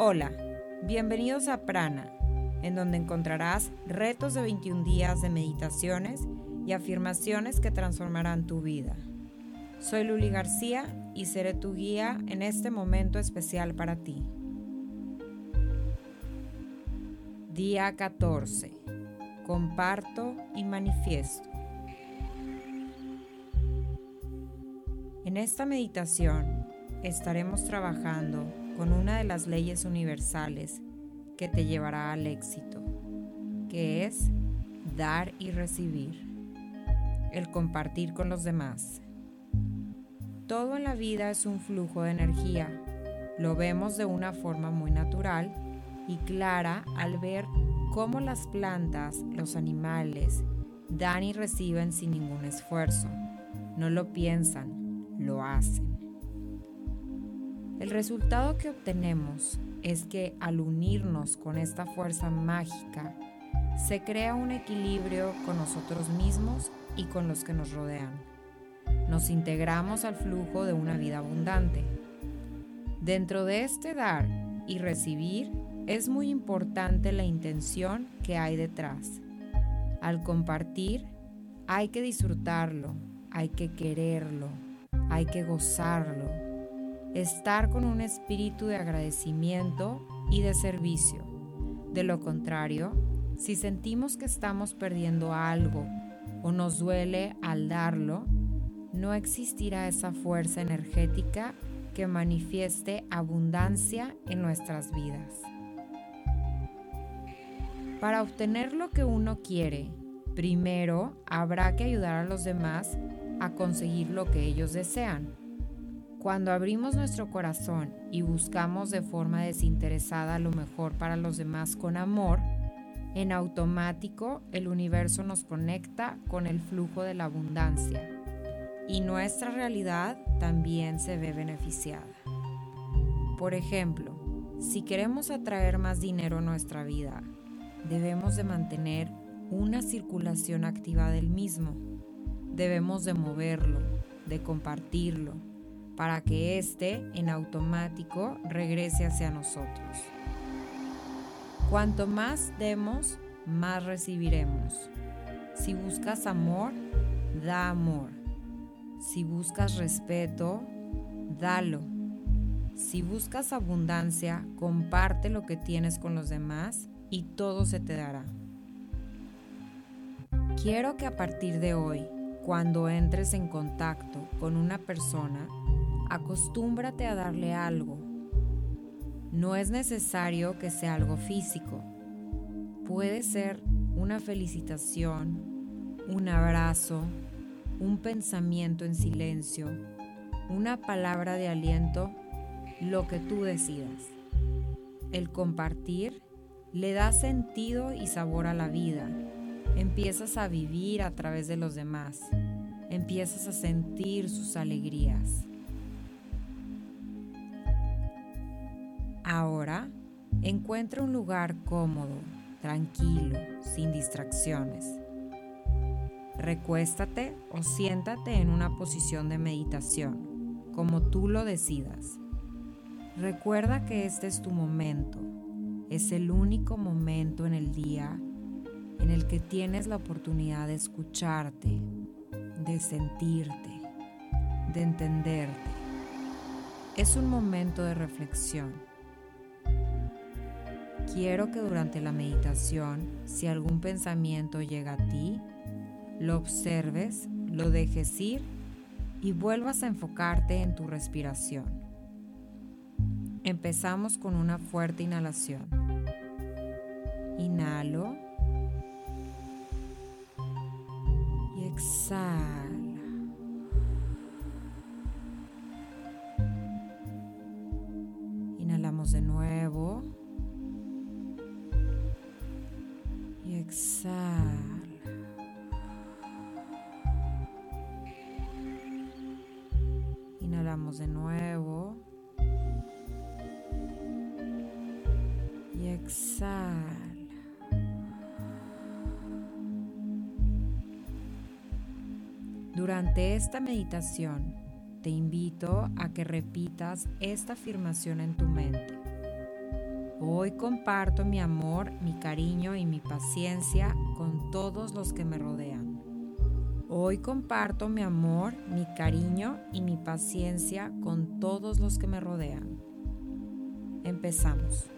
Hola, bienvenidos a Prana, en donde encontrarás retos de 21 días de meditaciones y afirmaciones que transformarán tu vida. Soy Luli García y seré tu guía en este momento especial para ti. Día 14. Comparto y manifiesto. En esta meditación estaremos trabajando con una de las leyes universales que te llevará al éxito, que es dar y recibir, el compartir con los demás. Todo en la vida es un flujo de energía. Lo vemos de una forma muy natural y clara al ver cómo las plantas, los animales, dan y reciben sin ningún esfuerzo. No lo piensan, lo hacen. El resultado que obtenemos es que al unirnos con esta fuerza mágica, se crea un equilibrio con nosotros mismos y con los que nos rodean. Nos integramos al flujo de una vida abundante. Dentro de este dar y recibir es muy importante la intención que hay detrás. Al compartir, hay que disfrutarlo, hay que quererlo, hay que gozarlo estar con un espíritu de agradecimiento y de servicio. De lo contrario, si sentimos que estamos perdiendo algo o nos duele al darlo, no existirá esa fuerza energética que manifieste abundancia en nuestras vidas. Para obtener lo que uno quiere, primero habrá que ayudar a los demás a conseguir lo que ellos desean. Cuando abrimos nuestro corazón y buscamos de forma desinteresada lo mejor para los demás con amor, en automático el universo nos conecta con el flujo de la abundancia y nuestra realidad también se ve beneficiada. Por ejemplo, si queremos atraer más dinero a nuestra vida, debemos de mantener una circulación activa del mismo. Debemos de moverlo, de compartirlo, para que éste en automático regrese hacia nosotros. Cuanto más demos, más recibiremos. Si buscas amor, da amor. Si buscas respeto, dalo. Si buscas abundancia, comparte lo que tienes con los demás y todo se te dará. Quiero que a partir de hoy, cuando entres en contacto con una persona, acostúmbrate a darle algo. No es necesario que sea algo físico. Puede ser una felicitación, un abrazo, un pensamiento en silencio, una palabra de aliento, lo que tú decidas. El compartir le da sentido y sabor a la vida. Empiezas a vivir a través de los demás. Empiezas a sentir sus alegrías. Ahora, encuentra un lugar cómodo, tranquilo, sin distracciones. Recuéstate o siéntate en una posición de meditación, como tú lo decidas. Recuerda que este es tu momento, es el único momento en el día en el que tienes la oportunidad de escucharte, de sentirte, de entenderte. Es un momento de reflexión Quiero que durante la meditación, si algún pensamiento llega a ti, lo observes, lo dejes ir y vuelvas a enfocarte en tu respiración. Empezamos con una fuerte inhalación. Inhalo y exhalo. Durante esta meditación te invito a que repitas esta afirmación en tu mente. Hoy comparto mi amor, mi cariño y mi paciencia con todos los que me rodean. Hoy comparto mi amor, mi cariño y mi paciencia con todos los que me rodean. Empezamos.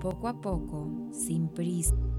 Poco a poco, sin prisa.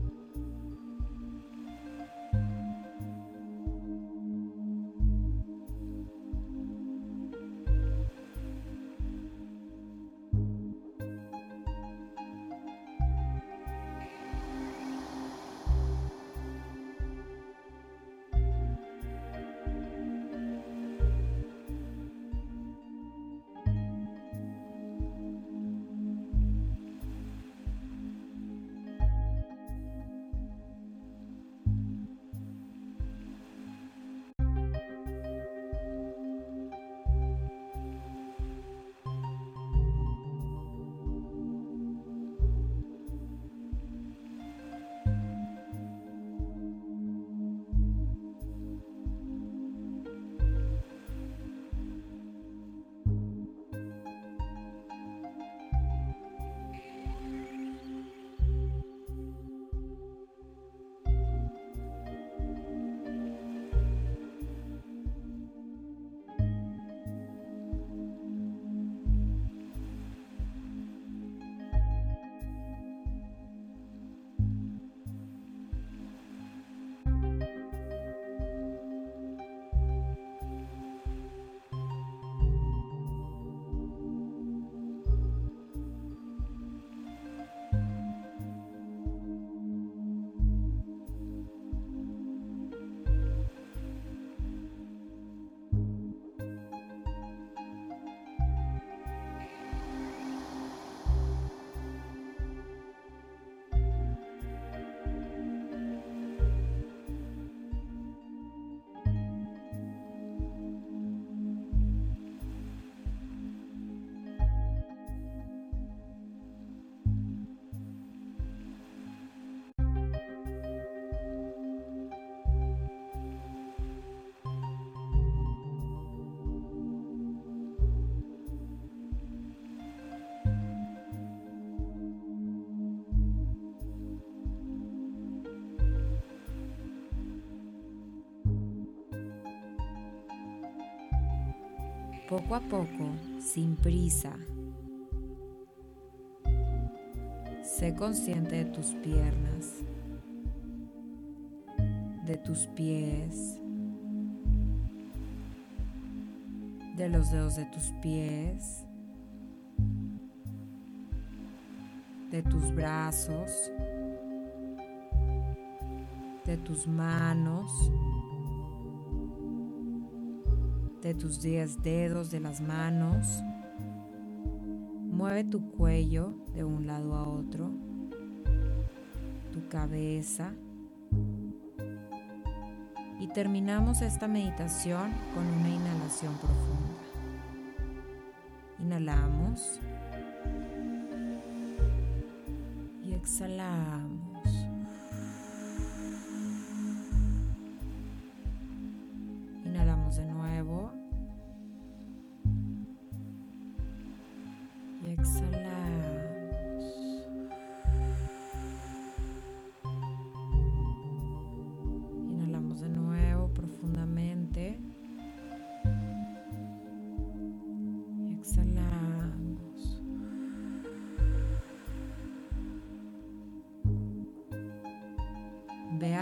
Poco a poco, sin prisa. Sé consciente de tus piernas, de tus pies, de los dedos de tus pies, de tus brazos, de tus manos, de tus 10 dedos de las manos. Mueve tu cuello de un lado a otro, tu cabeza. Y terminamos esta meditación con una inhalación profunda. Inhalamos y exhalamos.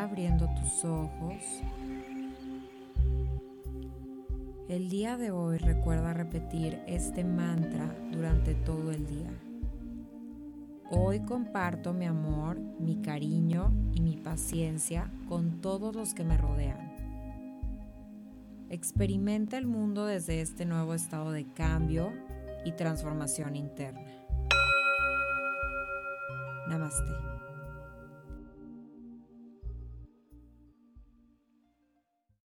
Abriendo tus ojos. El día de hoy recuerda repetir este mantra durante todo el día. Hoy comparto mi amor, mi cariño y mi paciencia con todos los que me rodean. Experimenta el mundo desde este nuevo estado de cambio y transformación interna. Namaste.